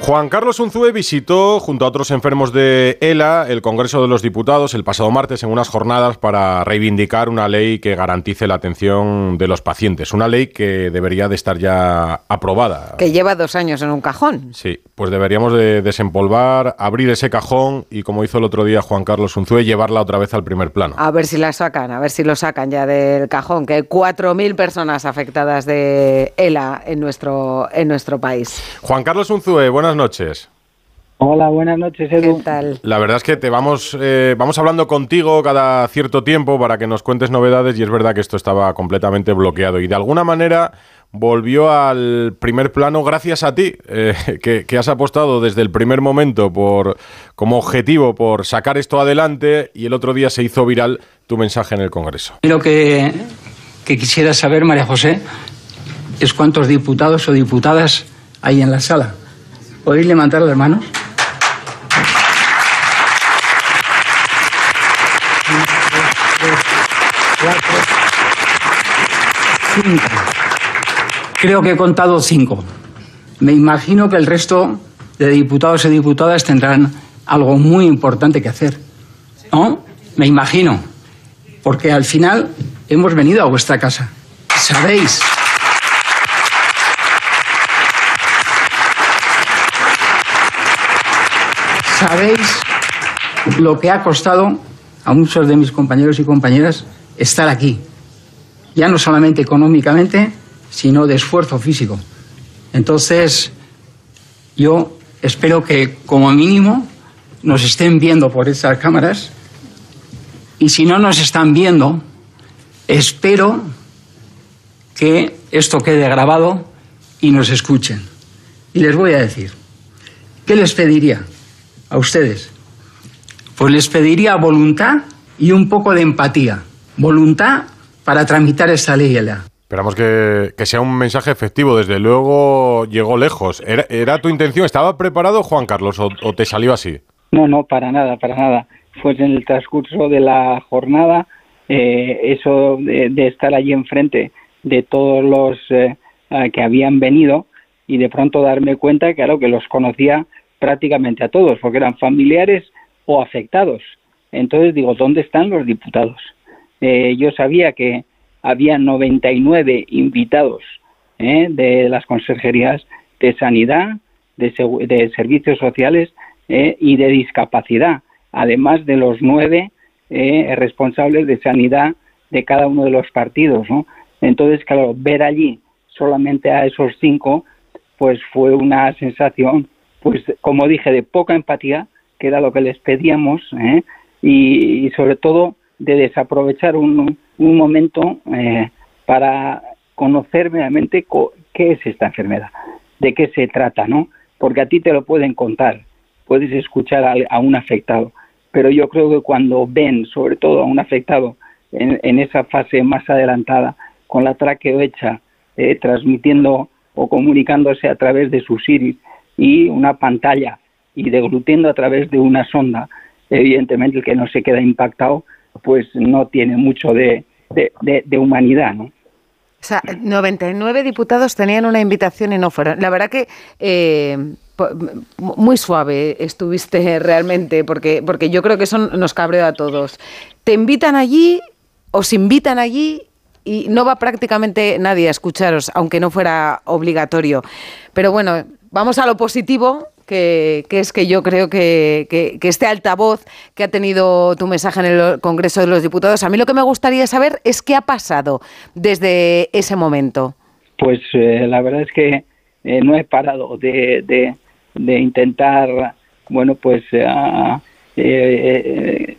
Juan Carlos Unzúe visitó, junto a otros enfermos de ELA, el Congreso de los Diputados el pasado martes en unas jornadas para reivindicar una ley que garantice la atención de los pacientes. Una ley que debería de estar ya aprobada. Que lleva dos años en un cajón. Sí, pues deberíamos de desempolvar, abrir ese cajón y, como hizo el otro día Juan Carlos Unzúe, llevarla otra vez al primer plano. A ver si la sacan, a ver si lo sacan ya del cajón, que hay 4.000 personas afectadas de ELA en nuestro, en nuestro país. Juan Carlos Unzúe, buenas noches. Hola, buenas noches, Edu. ¿Qué tal? La verdad es que te vamos, eh, vamos hablando contigo cada cierto tiempo para que nos cuentes novedades y es verdad que esto estaba completamente bloqueado y de alguna manera volvió al primer plano gracias a ti, eh, que, que has apostado desde el primer momento por como objetivo por sacar esto adelante y el otro día se hizo viral tu mensaje en el Congreso. Lo que, que quisiera saber, María José, es cuántos diputados o diputadas hay en la sala. ¿Podéis levantar las manos? Cinco. Creo que he contado cinco. Me imagino que el resto de diputados y diputadas tendrán algo muy importante que hacer. ¿No? Me imagino. Porque al final hemos venido a vuestra casa. Sabéis. Sabéis lo que ha costado a muchos de mis compañeros y compañeras estar aquí. Ya no solamente económicamente, sino de esfuerzo físico. Entonces, yo espero que como mínimo nos estén viendo por estas cámaras y si no nos están viendo, espero que esto quede grabado y nos escuchen. Y les voy a decir, ¿qué les pediría a ustedes? Pues les pediría voluntad y un poco de empatía. Voluntad para tramitar esta ley. Esperamos que, que, sea un mensaje efectivo. Desde luego llegó lejos. ¿Era, era tu intención? ¿Estaba preparado, Juan Carlos, o, o, te salió así? No, no, para nada, para nada. Fue en el transcurso de la jornada eh, eso de, de, estar allí enfrente de todos los eh, que habían venido y de pronto darme cuenta, claro, que los conocía prácticamente a todos, porque eran familiares o afectados. Entonces digo, ¿dónde están los diputados? Eh, yo sabía que había 99 invitados ¿eh? de las consejerías de sanidad, de, de servicios sociales ¿eh? y de discapacidad, además de los nueve ¿eh? responsables de sanidad de cada uno de los partidos. ¿no? Entonces, claro, ver allí solamente a esos cinco, pues fue una sensación, pues como dije, de poca empatía, que era lo que les pedíamos, ¿eh? y, sobre todo de desaprovechar un, momento eh, para conocer realmente qué es esta enfermedad, de qué se trata, ¿no? Porque a ti te lo pueden contar, puedes escuchar a, un afectado, pero yo creo que cuando ven, sobre todo a un afectado en, esa fase más adelantada, con la traqueohecha, eh, transmitiendo o comunicándose a través de sus iris y una pantalla y deglutiendo a través de una sonda, evidentemente el que no se queda impactado, pues no tiene mucho de, de, humanidad, ¿no? O sea, 99 diputados tenían una invitación y no fueron. La verdad que eh, muy suave estuviste realmente, porque, porque yo creo que eso nos cabreó a todos. Te invitan allí, os invitan allí y no va prácticamente nadie a escucharos, aunque no fuera obligatorio. Pero bueno, vamos a lo positivo, que, es que yo creo que, este altavoz que ha tenido tu mensaje en el Congreso de los Diputados, a mí lo que me gustaría saber es qué ha pasado desde ese momento. Pues eh, la verdad es que eh, no he parado de, intentar, bueno, pues uh, eh,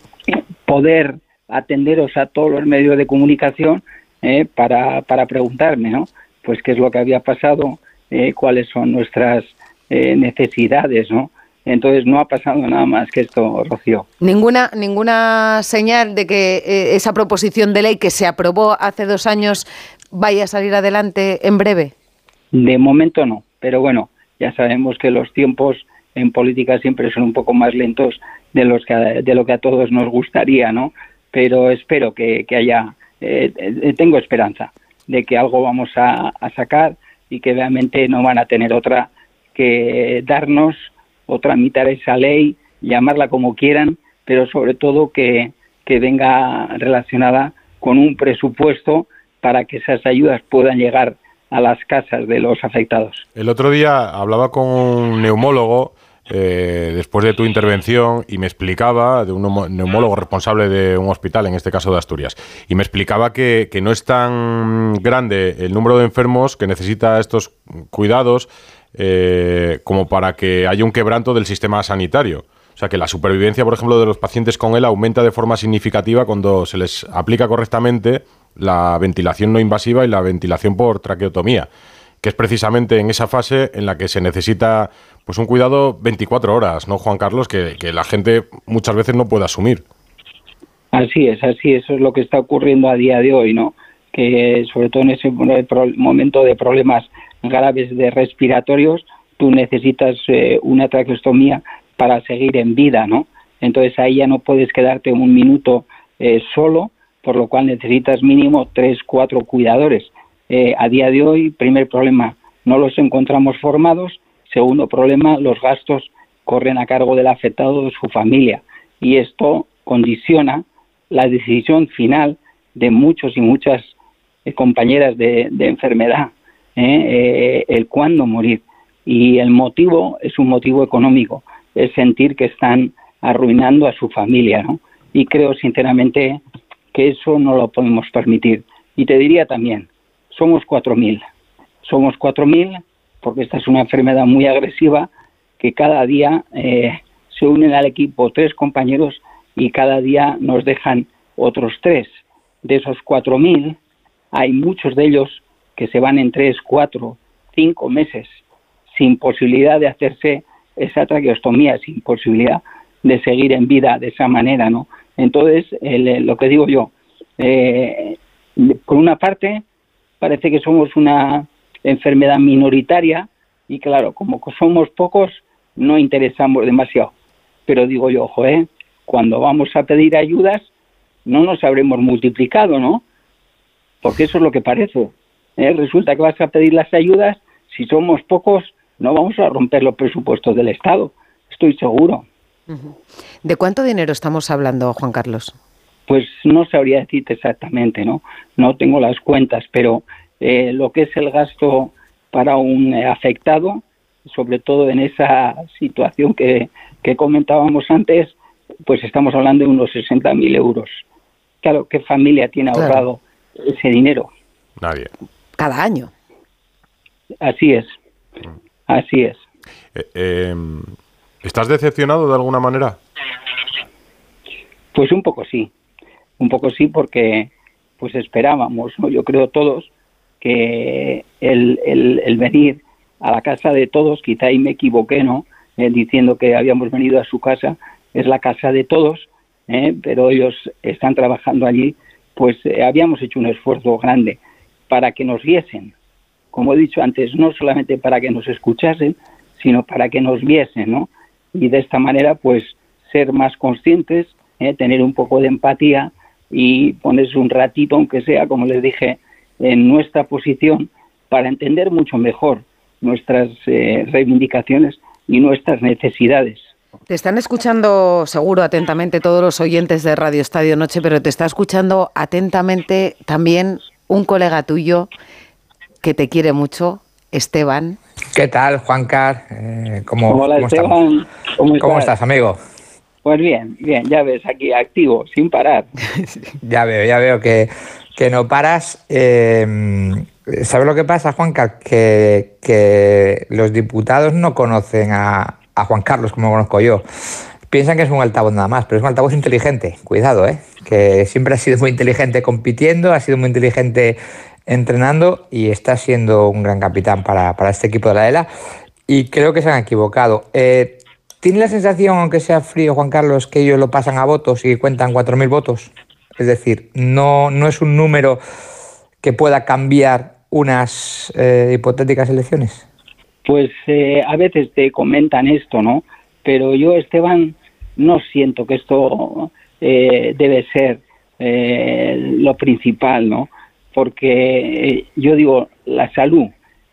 poder atenderos a todos los medios de comunicación para, para preguntarme, ¿no? Pues qué es lo que había pasado, cuáles son nuestras eh, necesidades, ¿no? Entonces no ha pasado nada más que esto, Rocío. Ninguna, ninguna señal de que eh, esa proposición de ley que se aprobó hace dos años vaya a salir adelante en breve. De momento no, pero bueno, ya sabemos que los tiempos en política siempre son un poco más lentos de los que de lo que a todos nos gustaría, ¿no? Pero espero que, que haya, eh, eh, tengo esperanza de que algo vamos a, a sacar y que realmente no van a tener otra que darnos o tramitar esa ley, llamarla como quieran, pero sobre todo que, que venga relacionada con un presupuesto para que esas ayudas puedan llegar a las casas de los afectados. El otro día hablaba con un neumólogo eh, después de tu intervención y me explicaba, de un neumólogo responsable de un hospital, en este caso de Asturias, y me explicaba que, no es tan grande el número de enfermos que necesita estos cuidados eh, como para que haya un quebranto del sistema sanitario. O sea, que la supervivencia, por ejemplo, de los pacientes con él aumenta de forma significativa cuando se les aplica correctamente la ventilación no invasiva y la ventilación por traqueotomía que es precisamente en esa fase en la que se necesita pues un cuidado 24 horas, ¿no, Juan Carlos? Que, la gente muchas veces no puede asumir. Así es, así eso es lo que está ocurriendo a día de hoy, ¿no? Que sobre todo en ese momento de problemas graves de respiratorios, tú necesitas eh, una traqueostomía para seguir en vida, ¿no? Entonces ahí ya no puedes quedarte un minuto eh, solo, por lo cual necesitas mínimo tres, cuatro cuidadores. Eh, a día de hoy, primer problema, no los encontramos formados. Segundo problema, los gastos corren a cargo del afectado de su familia y esto condiciona la decisión final de muchos y muchas eh, compañeras de, enfermedad, ¿eh? el cuándo morir. Y el motivo es un motivo económico, es sentir que están arruinando a su familia, ¿no? Y creo sinceramente que eso no lo podemos permitir. Y te diría también, somos 4.000. Somos 4.000 porque esta es una enfermedad muy agresiva que cada día eh, se unen al equipo tres compañeros y cada día nos dejan otros tres. De esos 4.000 hay muchos de ellos que se van en tres, cuatro, cinco meses sin posibilidad de hacerse esa traqueostomía, sin posibilidad de seguir en vida de esa manera, ¿no? Entonces, lo que digo yo, eh, por una parte, parece que somos una enfermedad minoritaria y claro, como somos pocos, no interesamos demasiado. Pero digo yo, ojo, ¿eh? cuando vamos a pedir ayudas, no nos habremos multiplicado, ¿no? Porque eso es lo que parece. ¿eh? Resulta que vas a pedir las ayudas, si somos pocos, no vamos a romper los presupuestos del Estado, estoy seguro. ¿De cuánto dinero estamos hablando, Juan Carlos? Pues no sabría decirte exactamente, ¿no? No tengo las cuentas, pero eh, lo que es el gasto para un eh, afectado, sobre todo en esa situación que, comentábamos antes, pues estamos hablando de unos 60.000 euros. Claro, ¿qué familia tiene ahorrado ese dinero? Nadie. Cada año. Así es. Así es. Eh, em, ¿Estás decepcionado de alguna manera? Pues un poco sí un poco sí porque pues esperábamos, ¿no? yo creo todos, el, venir a la casa de todos, quizá ahí me equivoqué, ¿no? Eh, diciendo que habíamos venido a su casa, es la casa de todos, ¿eh? pero ellos están trabajando allí, pues eh, habíamos hecho un esfuerzo grande para que nos viesen, como he dicho antes, no solamente para que nos escuchasen, sino para que nos viesen, ¿no? Y de esta manera, pues, ser más conscientes, tener un poco de empatía y ponerse un ratito, aunque sea, como les dije, en nuestra posición para entender mucho mejor nuestras eh, reivindicaciones y nuestras necesidades. Te están escuchando seguro atentamente todos los oyentes de Radio Estadio Noche, pero te está escuchando atentamente también un colega tuyo que te quiere mucho, Esteban. ¿Qué tal, Juan Car? Eh, ¿cómo, Hola, Esteban. ¿Cómo estás, amigo? Pues bien, bien, ya ves, aquí activo, sin parar. ya veo, ya veo que, no paras. Eh, ¿Sabes lo que pasa, Juanca? Que, que los diputados no conocen a, Juan Carlos como conozco yo. Piensan que es un altavoz nada más, pero es un altavoz inteligente. Cuidado, ¿eh? Que siempre ha sido muy inteligente compitiendo, ha sido muy inteligente entrenando y está siendo un gran capitán para, este equipo de la ELA. Y creo que se han equivocado. Eh, ¿Tiene la sensación, aunque sea frío, Juan Carlos, que ellos lo pasan a votos y cuentan 4.000 votos? Es decir, no, no es un número que pueda cambiar unas eh, hipotéticas elecciones. Pues eh, a veces te comentan esto, ¿no? Pero yo, Esteban, no siento que esto eh, debe ser lo principal, ¿no? Porque yo digo, la salud,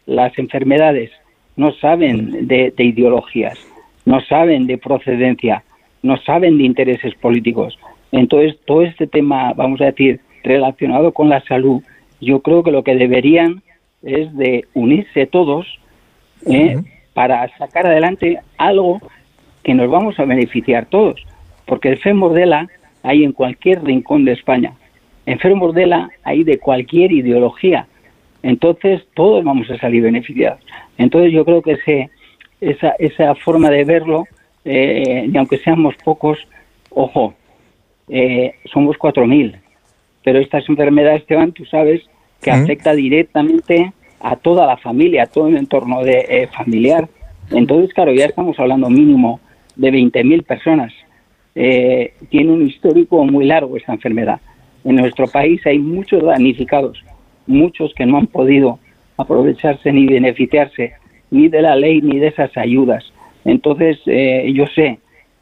las enfermedades no saben de, ideologías, no saben de procedencia, no saben de intereses políticos. Entonces, todo este tema, vamos a decir, relacionado con la salud, yo creo que lo que deberían es de unirse todos ¿eh? para sacar adelante algo que nos vamos a beneficiar todos, porque el FEM Mordela hay en cualquier rincón de España, enfermos de la hay de cualquier ideología, entonces todos vamos a salir beneficiados. Entonces yo creo que ese, esa, esa forma de verlo, eh, y aunque seamos pocos, ojo, eh, somos 4.000, pero estas enfermedades, Esteban, tú sabes que afecta directamente a toda la familia, a todo el entorno de, eh, familiar. Entonces, claro, ya estamos hablando mínimo de 20.000 personas. tiene un histórico muy largo esta enfermedad. En nuestro país hay muchos damnificados, muchos que no han podido aprovecharse ni beneficiarse ni de la ley ni de esas ayudas. Entonces, eh, yo sé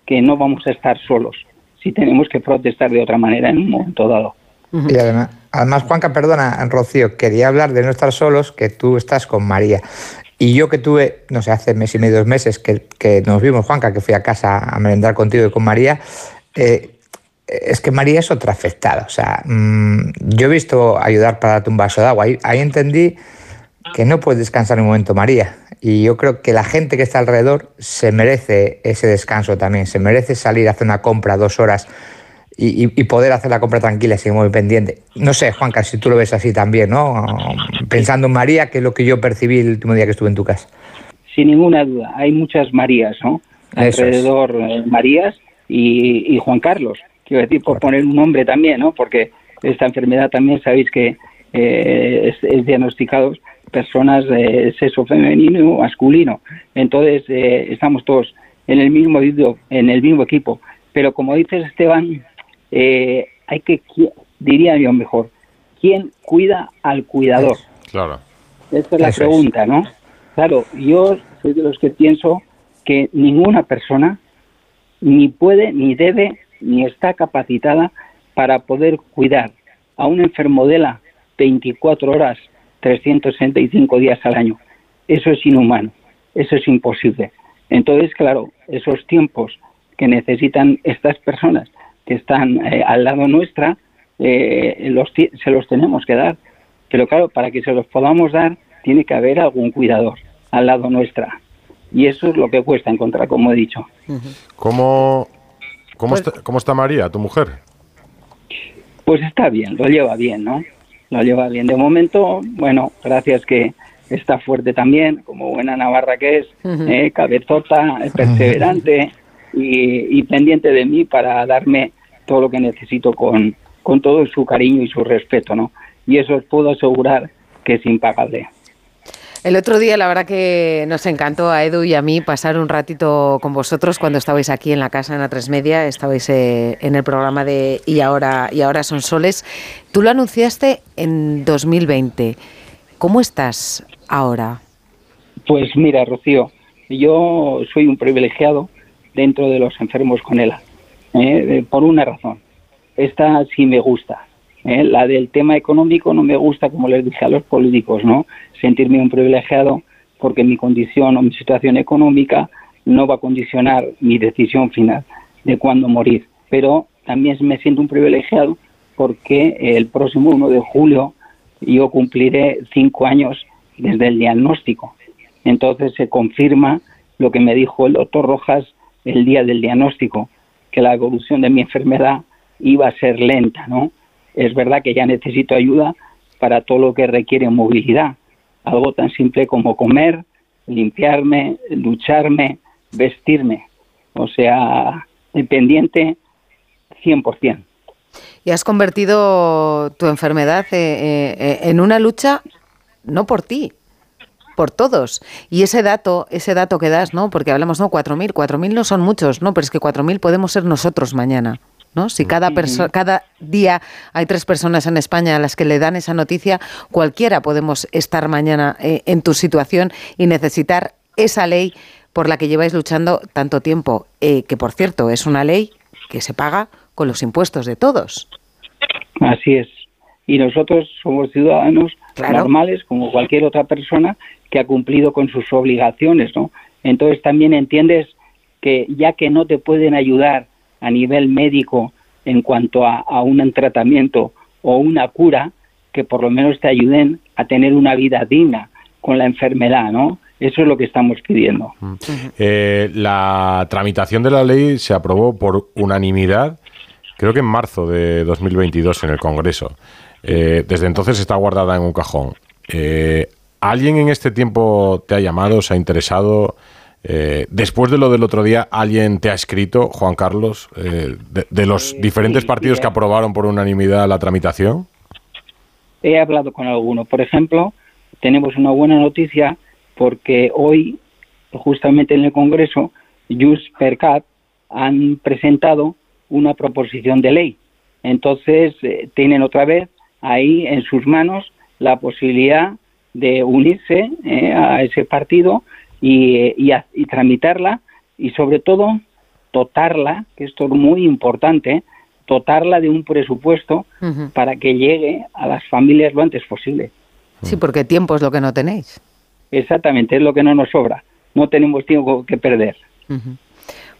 que no vamos a estar solos si tenemos que protestar de otra manera en un momento dado. Y además, además, Juanca, perdona, Rocío, quería hablar de no estar solos, que tú estás con María. Y yo que tuve, no sé, hace mes y medio, dos meses que, que nos vimos, Juanca, que fui a casa a merendar contigo y con María, eh, es que María es otra afectada. O sea, mm, yo he visto ayudar para darte un vaso de agua. Ahí, ahí entendí que no puedes descansar un momento, María. Y yo creo que la gente que está alrededor se merece ese descanso también. Se merece salir a hacer una compra dos horas y, poder hacer la compra tranquila, sin muy pendiente. No sé, Juanca, si tú lo ves así también, ¿no? Pensando en María, que es lo que yo percibí el último día que estuve en tu casa. Sin ninguna duda, hay muchas Marías, ¿no? Alrededor eh, Marías y Juan Carlos quiero decir, por poner un nombre también, ¿no? Porque esta enfermedad también sabéis que eh, es, diagnosticado personas de sexo femenino o masculino. Entonces, eh, estamos todos en el mismo en el mismo equipo. Pero como dices, Esteban, eh, hay que, diría yo mejor, ¿quién cuida al cuidador? Claro. Esa es la pregunta, ¿no? Claro, yo soy de los que pienso que ninguna persona ni puede ni debe ni está capacitada para poder cuidar a un enfermo de la 24 horas, 365 días al año. Eso es inhumano, eso es imposible. Entonces, claro, esos tiempos que necesitan estas personas que están eh, al lado nuestra, eh, los, se los tenemos que dar. Pero claro, para que se los podamos dar, tiene que haber algún cuidador al lado nuestra. Y eso es lo que cuesta encontrar, como he dicho. ¿Cómo, ¿Cómo, pues está, ¿Cómo está María, tu mujer? Pues está bien, lo lleva bien, ¿no? Lo lleva bien. De momento, bueno, gracias que está fuerte también, como buena navarra que es, eh, cabezota, perseverante y, pendiente de mí para darme todo lo que necesito con, con todo su cariño y su respeto, ¿no? Y eso os puedo asegurar que es impagable. El otro día, la verdad que nos encantó a Edu y a mí pasar un ratito con vosotros cuando estabais aquí en la casa en la Tres Media, estabais eh, en el programa de Y ahora, y ahora son soles. Tú lo anunciaste en 2020. ¿Cómo estás ahora? Pues mira, Rocío, yo soy un privilegiado dentro de los enfermos con ELA, ¿eh? por una razón. Esta sí me gusta, ¿eh? La del tema económico no me gusta, como les dije a los políticos, ¿no? Sentirme un privilegiado porque mi condición o mi situación económica no va a condicionar mi decisión final de cuándo morir. Pero también me siento un privilegiado porque el próximo 1 de julio yo cumpliré cinco años desde el diagnóstico. Entonces se confirma lo que me dijo el doctor Rojas el día del diagnóstico, que la evolución de mi enfermedad iba a ser lenta, ¿no? Es verdad que ya necesito ayuda para todo lo que requiere movilidad, algo tan simple como comer, limpiarme, ducharme, vestirme, o sea, dependiente 100%. Y has convertido tu enfermedad eh, eh, en una lucha no por ti, por todos. Y ese dato, ese dato que das, ¿no? Porque hablamos, no, 4.000, 4.000 no son muchos, ¿no? Pero es que 4.000 podemos ser nosotros mañana. ¿No? Si cada, cada día hay tres personas en España a las que le dan esa noticia, cualquiera podemos estar mañana eh, en tu situación y necesitar esa ley por la que lleváis luchando tanto tiempo, eh, que por cierto es una ley que se paga con los impuestos de todos. Así es. Y nosotros somos ciudadanos normales como cualquier otra persona que ha cumplido con sus obligaciones, ¿no? Entonces también entiendes que ya que no te pueden ayudar a nivel médico en cuanto a, un tratamiento o una cura, que por lo menos te ayuden a tener una vida digna con la enfermedad, ¿no? Eso es lo que estamos pidiendo. Eh, la tramitación de la ley se aprobó por unanimidad, creo que en marzo de 2022 en el Congreso. Eh, desde entonces está guardada en un cajón. Eh, ¿Alguien en este tiempo te ha llamado, se ha interesado? Después de lo del otro día, ¿alguien te ha escrito, Juan Carlos, de, los diferentes partidos que aprobaron por unanimidad la tramitación? He hablado con alguno. Por ejemplo, tenemos una buena noticia porque hoy, justamente en el Congreso, Just Percat han presentado una proposición de ley. Entonces, eh, tienen otra vez ahí en sus manos la posibilidad de unirse eh, a ese partido y, y, tramitarla y, sobre todo, dotarla, que esto es muy importante, dotarla de un presupuesto para que llegue a las familias lo antes posible. Sí, porque tiempo es lo que no tenéis. Exactamente, es lo que no nos sobra. No tenemos tiempo que perder.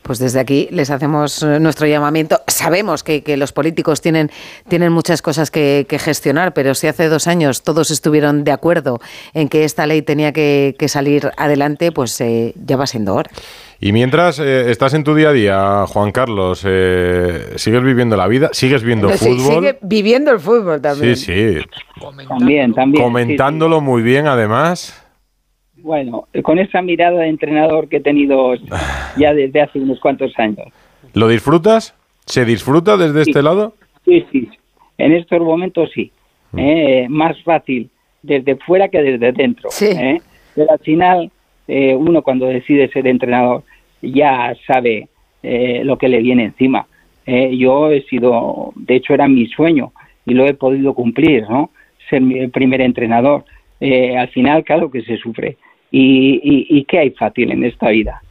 Pues desde aquí les hacemos eh, nuestro llamamiento. Sabemos que, los políticos tienen, tienen muchas cosas que, gestionar, pero si hace dos años todos estuvieron de acuerdo en que esta ley tenía que, salir adelante, pues eh, ya va siendo hora. Y mientras eh, estás en tu día a día, Juan Carlos, ¿sigues viviendo la vida? ¿Sigues viendo fútbol? Sigue viviendo el fútbol también. Sí, sí. También, también. Comentándolo muy bien, además. Bueno, con esa mirada de entrenador que he tenido ya desde hace unos cuantos años. ¿Lo disfrutas? ¿Se disfruta desde este lado? Sí, sí. En estos momentos sí. Mm. Eh, más fácil desde fuera que desde dentro. Sí. ¿eh? Pero al final, eh, uno cuando decide ser entrenador ya sabe lo que le viene encima. yo he sido, de hecho era mi sueño y lo he podido cumplir, ¿no? Ser mi primer entrenador. al final, claro que se sufre ¿Y, qué hay fácil en esta vida?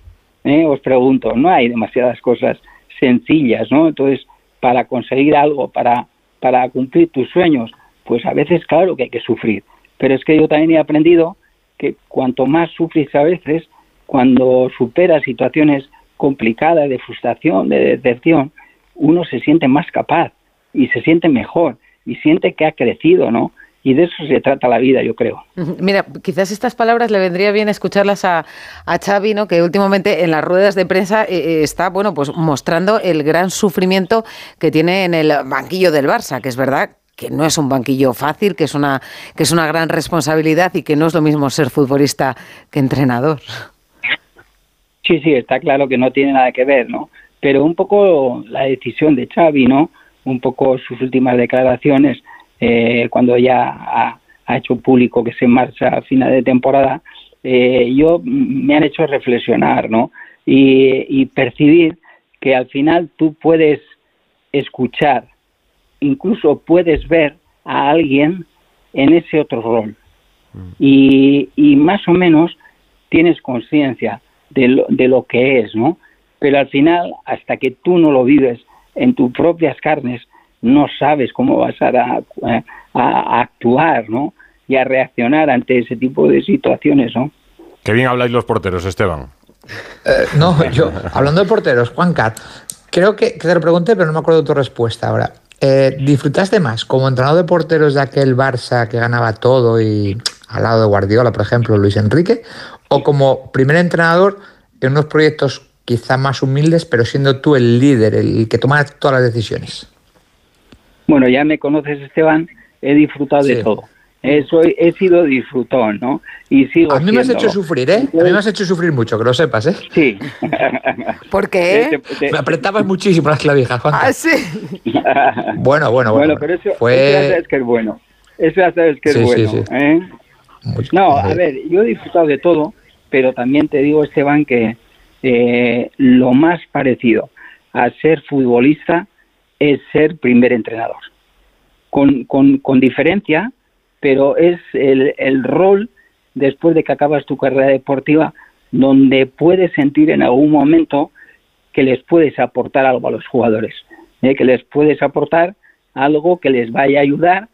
¿Eh? Os pregunto, no hay demasiadas cosas sencillas, ¿no? Entonces, para conseguir algo, para, para cumplir tus sueños, pues a veces claro que hay que sufrir. Pero es que yo también he aprendido que cuanto más sufres a veces, cuando superas situaciones complicadas de frustración, de decepción, uno se siente más capaz y se siente mejor y siente que ha crecido, ¿no? Y de eso se trata la vida, yo creo. Mira, quizás estas palabras le vendría bien escucharlas a, a Xavi, ¿no? que últimamente en las ruedas de prensa eh, eh, está bueno, pues mostrando el gran sufrimiento que tiene en el banquillo del Barça, que es verdad que no es un banquillo fácil, que es una, que es una gran responsabilidad y que no es lo mismo ser futbolista que entrenador. Sí, sí, está claro que no tiene nada que ver, ¿no? Pero un poco la decisión de Xavi, ¿no? Un poco sus últimas declaraciones eh, cuando ya ha, hecho público que se marcha a final de temporada, eh, yo me han hecho reflexionar, ¿no? Y, percibir que al final tú puedes escuchar, incluso puedes ver a alguien en ese otro rol. Mm. Y, y más o menos tienes conciencia de lo, de lo que es, ¿no? Pero al final, hasta que tú no lo vives en tus propias carnes, no sabes cómo vas a, a, actuar, ¿no? Y a reaccionar ante ese tipo de situaciones, ¿no? Qué bien habláis los porteros, Esteban. Eh, no, yo, hablando de porteros, Juan Cat, creo que, te lo pregunté, pero no me acuerdo de tu respuesta ahora. Eh, ¿Disfrutaste más como entrenador de porteros de aquel Barça que ganaba todo y al lado de Guardiola, por ejemplo, Luis Enrique, o como primer entrenador en unos proyectos quizá más humildes, pero siendo tú el líder, el que toma todas las decisiones? Bueno, ya me conoces, Esteban, he disfrutado de todo. Eh, soy, he sido disfrutón, ¿no? Y sigo A mí me has hecho sufrir, ¿eh? A mí me has hecho sufrir mucho, que lo sepas, ¿eh? Sí. ¿Por qué? Me apretabas muchísimo las clavijas, Juan. Ah, sí. bueno, bueno, bueno. Bueno, pero eso, eso ya sabes que es bueno. Eso ya sabes que es bueno, ¿eh? no, a ver, yo he disfrutado de todo, pero también te digo, Esteban, que eh, lo más parecido a ser futbolista es ser primer entrenador. Con, con, diferencia, pero es el, el, rol después de que acabas tu carrera deportiva donde puedes sentir en algún momento que les puedes aportar algo a los jugadores, ¿eh? que les puedes aportar algo que les vaya a ayudar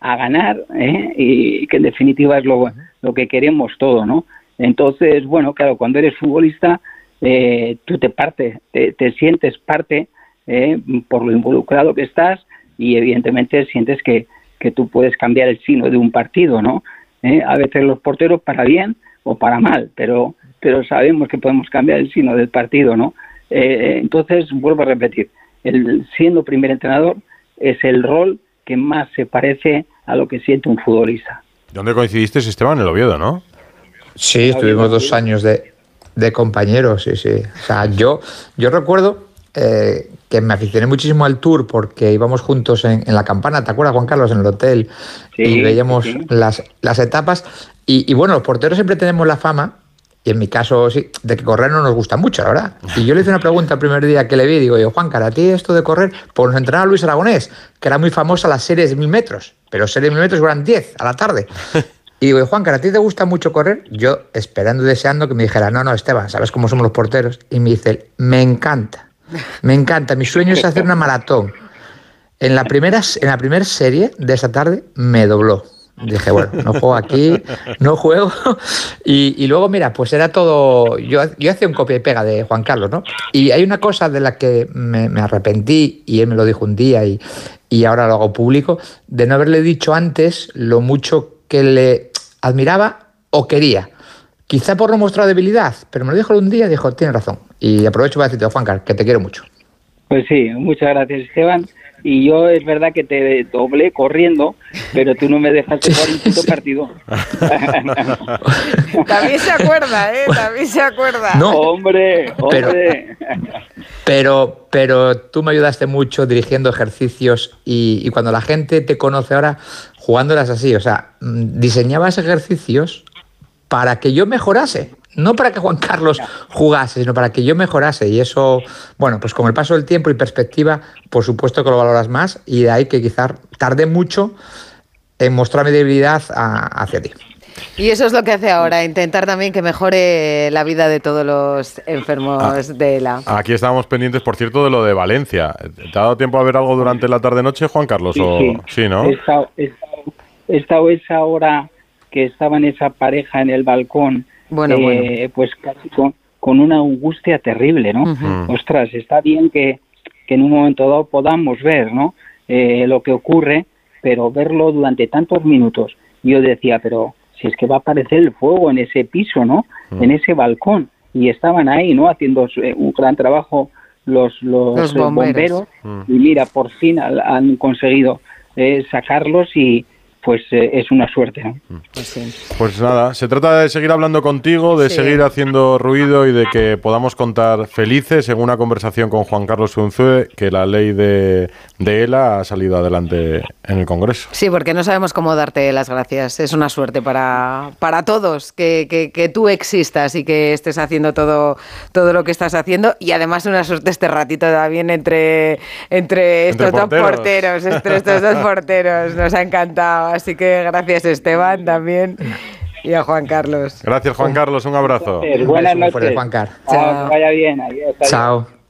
a ganar ¿eh? y que en definitiva es lo, lo que queremos todo, ¿no? Entonces, bueno, claro, cuando eres futbolista, eh, tú te parte, te, te sientes parte eh, por lo involucrado que estás y evidentemente sientes que, que tú puedes cambiar el sino de un partido, ¿no? Eh, a veces los porteros para bien o para mal, pero, pero sabemos que podemos cambiar el sino del partido, ¿no? Eh, entonces, vuelvo a repetir, el, siendo primer entrenador es el rol que más se parece a lo que siente un futbolista. ¿Dónde coincidiste, Esteban? En el Oviedo, ¿no? Sí, estuvimos dos años de, de compañeros, sí, sí. O sea, yo, yo recuerdo eh, que me aficioné muchísimo al tour porque íbamos juntos en, en, la campana, ¿te acuerdas, Juan Carlos, en el hotel? Sí, y veíamos sí. las, las etapas. Y, y, bueno, los porteros siempre tenemos la fama, y en mi caso sí, de que correr no nos gusta mucho, la verdad. Y yo le hice una pregunta el primer día que le vi, digo yo, Juan, ¿a ti esto de correr? Pues nos entrenaba Luis Aragonés, que era muy famosa las series de mil metros, pero series de mil metros eran 10 a la tarde. Y digo, Juan, ¿a ti te gusta mucho correr? Yo esperando y deseando que me dijera, no, no, Esteban, ¿sabes cómo somos los porteros? Y me dice, me encanta, me encanta, mi sueño es hacer una maratón. En la primera, en la primera serie de esa tarde me dobló. Dije, bueno, no juego aquí, no juego. Y, y luego, mira, pues era todo. Yo, yo hacía un copia y pega de Juan Carlos, ¿no? Y hay una cosa de la que me, me arrepentí, y él me lo dijo un día, y, y ahora lo hago público, de no haberle dicho antes lo mucho que le admiraba o quería. Quizá por no mostrar debilidad, pero me lo dijo un día y dijo, tiene razón. Y aprovecho para decirte, Juan Carlos, que te quiero mucho. Pues sí, muchas gracias, Esteban. Y yo es verdad que te doblé corriendo, pero tú no me dejaste jugar un puto partido. También se acuerda, ¿eh? También se acuerda. No, hombre, hombre. Pero, pero, pero tú me ayudaste mucho dirigiendo ejercicios y, y cuando la gente te conoce ahora, jugándolas así, o sea, diseñabas ejercicios para que yo mejorase, no para que Juan Carlos jugase, sino para que yo mejorase. Y eso, bueno, pues con el paso del tiempo y perspectiva, por supuesto que lo valoras más y de ahí que quizás tardé mucho en mostrar mi debilidad a, hacia ti. Y eso es lo que hace ahora, intentar también que mejore la vida de todos los enfermos ah, de ELA. Aquí estábamos pendientes, por cierto, de lo de Valencia. ¿Te ha dado tiempo a ver algo durante la tarde-noche, Juan Carlos? Sí, o... sí. sí ¿no? He estado, he, estado, he estado, esa hora que estaban esa pareja en el balcón, bueno, eh, bueno. pues casi con, con, una angustia terrible, ¿no? Uh -huh. Ostras, está bien que, que, en un momento dado podamos ver, ¿no? Eh, lo que ocurre, pero verlo durante tantos minutos. Yo decía, pero si es que va a aparecer el fuego en ese piso, ¿no? Uh -huh. En ese balcón. Y estaban ahí, ¿no? Haciendo eh, un gran trabajo los, los, los bomberos. bomberos. Uh -huh. Y mira, por fin han conseguido eh, sacarlos y, pues eh, es una suerte. ¿no? Pues, sí. pues, nada, se trata de seguir hablando contigo, de sí. seguir haciendo ruido y de que podamos contar felices en una conversación con Juan Carlos Unzue que la ley de, de ELA ha salido adelante en el Congreso. Sí, porque no sabemos cómo darte las gracias. Es una suerte para, para todos que, que, que tú existas y que estés haciendo todo, todo lo que estás haciendo y además una suerte este ratito también entre, entre estos entre dos porteros. porteros, entre estos dos porteros. Nos ha encantado. Así que gracias Esteban también y a Juan Carlos. Gracias Juan Carlos, un abrazo. Buenas noches. Juan Carlos. Chao. Vaya bien. Adiós, adiós. Chao.